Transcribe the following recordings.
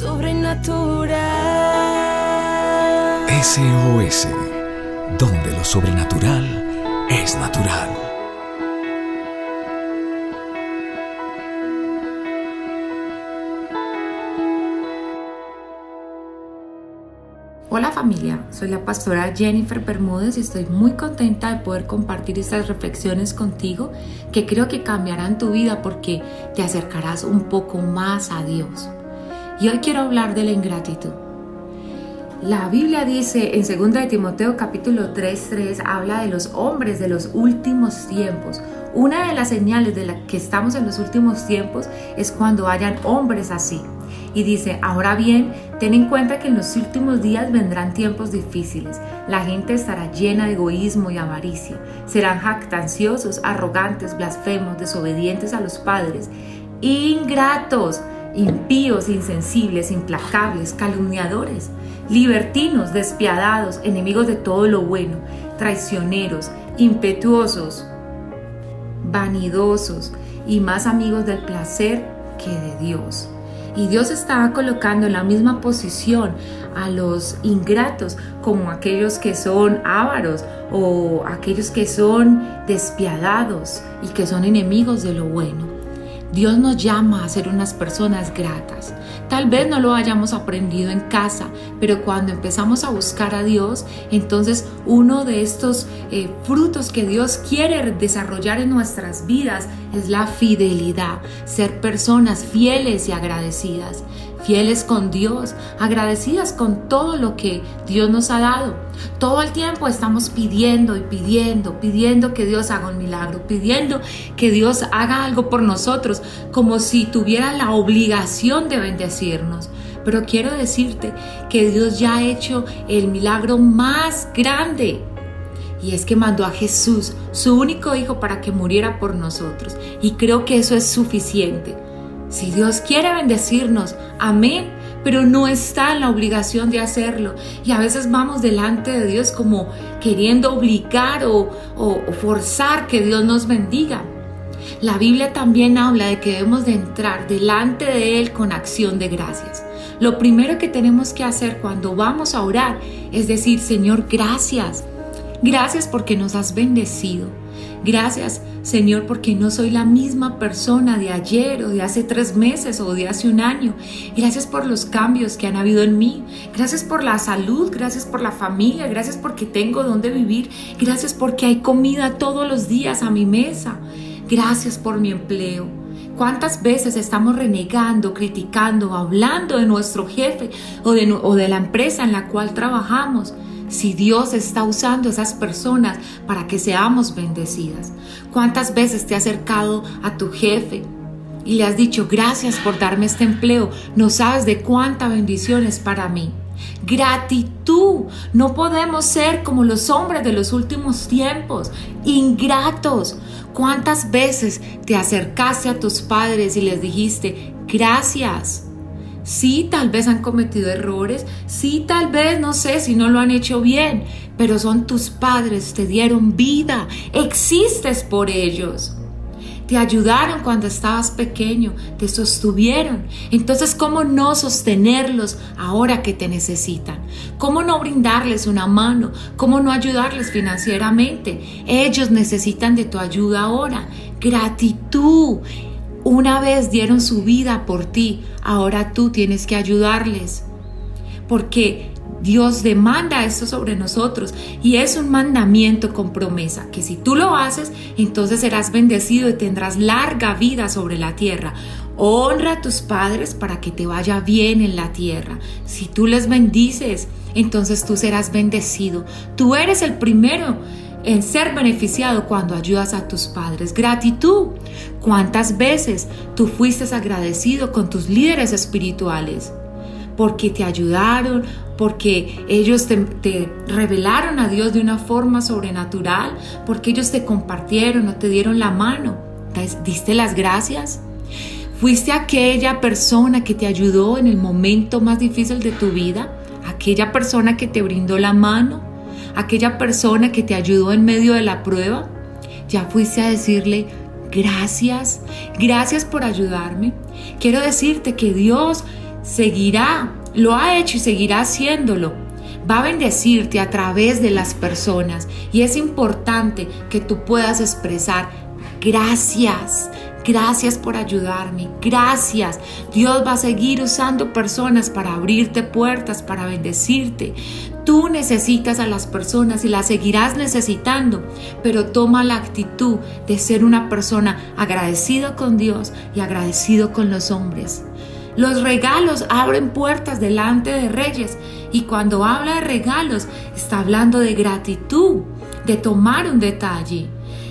sobrenatural. SOS, donde lo sobrenatural es natural. Hola familia, soy la pastora Jennifer Bermúdez y estoy muy contenta de poder compartir estas reflexiones contigo que creo que cambiarán tu vida porque te acercarás un poco más a Dios. Y hoy quiero hablar de la ingratitud. La Biblia dice en 2 de Timoteo capítulo 3:3 habla de los hombres de los últimos tiempos. Una de las señales de la que estamos en los últimos tiempos es cuando hayan hombres así. Y dice, ahora bien, ten en cuenta que en los últimos días vendrán tiempos difíciles. La gente estará llena de egoísmo y avaricia. Serán jactanciosos, arrogantes, blasfemos, desobedientes a los padres, ingratos, impíos, insensibles, implacables, calumniadores, libertinos, despiadados, enemigos de todo lo bueno, traicioneros, impetuosos, vanidosos y más amigos del placer que de Dios. Y Dios estaba colocando en la misma posición a los ingratos como aquellos que son ávaros o aquellos que son despiadados y que son enemigos de lo bueno. Dios nos llama a ser unas personas gratas. Tal vez no lo hayamos aprendido en casa, pero cuando empezamos a buscar a Dios, entonces uno de estos eh, frutos que Dios quiere desarrollar en nuestras vidas es la fidelidad, ser personas fieles y agradecidas fieles con Dios, agradecidas con todo lo que Dios nos ha dado. Todo el tiempo estamos pidiendo y pidiendo, pidiendo que Dios haga un milagro, pidiendo que Dios haga algo por nosotros, como si tuviera la obligación de bendecirnos. Pero quiero decirte que Dios ya ha hecho el milagro más grande. Y es que mandó a Jesús, su único hijo, para que muriera por nosotros. Y creo que eso es suficiente. Si Dios quiere bendecirnos, amén, pero no está en la obligación de hacerlo. Y a veces vamos delante de Dios como queriendo obligar o, forzar que Dios nos bendiga. La Biblia también habla de que debemos de entrar delante de Él con acción de gracias. Lo primero que tenemos que hacer cuando vamos a orar es decir, Señor, gracias. Gracias porque nos has bendecido. Gracias, Señor, porque no soy la misma persona de ayer o de hace tres meses o de hace un año. Gracias por los cambios que han habido en mí. Gracias por la salud, gracias por la familia, gracias porque tengo donde vivir. Gracias porque hay comida todos los días a mi mesa. Gracias por mi empleo. ¿Cuántas veces estamos renegando, criticando, hablando de nuestro jefe o de, o de la empresa en la cual trabajamos? Si Dios está usando esas personas para que seamos bendecidas. ¿Cuántas veces te ha acercado a tu jefe y le has dicho, gracias por darme este empleo? No sabes de cuánta bendición es para mí. Gratitud. No podemos ser como los hombres de los últimos tiempos, ingratos. ¿Cuántas veces te acercaste a tus padres y les dijiste, gracias? Sí, tal vez han cometido errores, sí, tal vez no sé si no lo han hecho bien, pero son tus padres, te dieron vida, existes por ellos. Te ayudaron cuando estabas pequeño, te sostuvieron. Entonces, ¿cómo no sostenerlos ahora que te necesitan? ¿Cómo no brindarles una mano? ¿Cómo no ayudarles financieramente? Ellos necesitan de tu ayuda ahora. Gratitud. Una vez dieron su vida por ti, ahora tú tienes que ayudarles. Porque Dios demanda esto sobre nosotros y es un mandamiento con promesa, que si tú lo haces, entonces serás bendecido y tendrás larga vida sobre la tierra. Honra a tus padres para que te vaya bien en la tierra. Si tú les bendices, entonces tú serás bendecido. Tú eres el primero en ser beneficiado cuando ayudas a tus padres. Gratitud. ¿Cuántas veces tú fuiste agradecido con tus líderes espirituales? Porque te ayudaron, porque ellos te, revelaron a Dios de una forma sobrenatural, porque ellos te compartieron o te dieron la mano. ¿Diste las gracias? ¿Fuiste aquella persona que te ayudó en el momento más difícil de tu vida? ¿Aquella persona que te brindó la mano? Aquella persona que te ayudó en medio de la prueba, ya fuiste a decirle, gracias, gracias por ayudarme. Quiero decirte que Dios seguirá, lo ha hecho y seguirá haciéndolo. Va a bendecirte a través de las personas y es importante que tú puedas expresar gracias, Gracias por ayudarme. Gracias. Dios va a seguir usando personas para abrirte puertas, para bendecirte. Tú necesitas a las personas y las seguirás necesitando, pero toma la actitud de ser una persona agradecido con Dios y agradecido con los hombres. Los regalos abren puertas delante de reyes y cuando habla de regalos está hablando de gratitud, de tomar un detalle.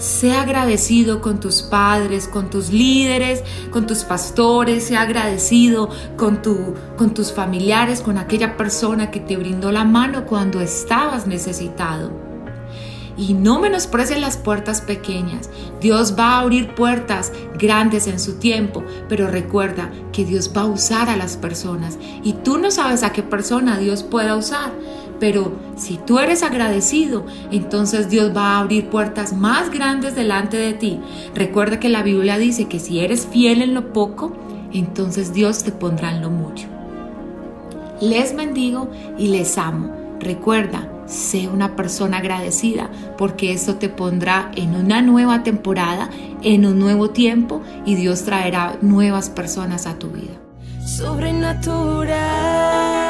Sea agradecido con tus padres, con tus líderes, con tus pastores, sea agradecido con, tu, con tus familiares, con aquella persona que te brindó la mano cuando estabas necesitado. Y no menosprecies las puertas pequeñas. Dios va a abrir puertas grandes en su tiempo, pero recuerda que Dios va a usar a las personas y tú no sabes a qué persona Dios pueda usar. Pero si tú eres agradecido, entonces Dios va a abrir puertas más grandes delante de ti. Recuerda que la Biblia dice que si eres fiel en lo poco, entonces Dios te pondrá en lo mucho. Les bendigo y les amo. Recuerda, sé una persona agradecida porque esto te pondrá en una nueva temporada, en un nuevo tiempo y Dios traerá nuevas personas a tu vida. Sobrenatural.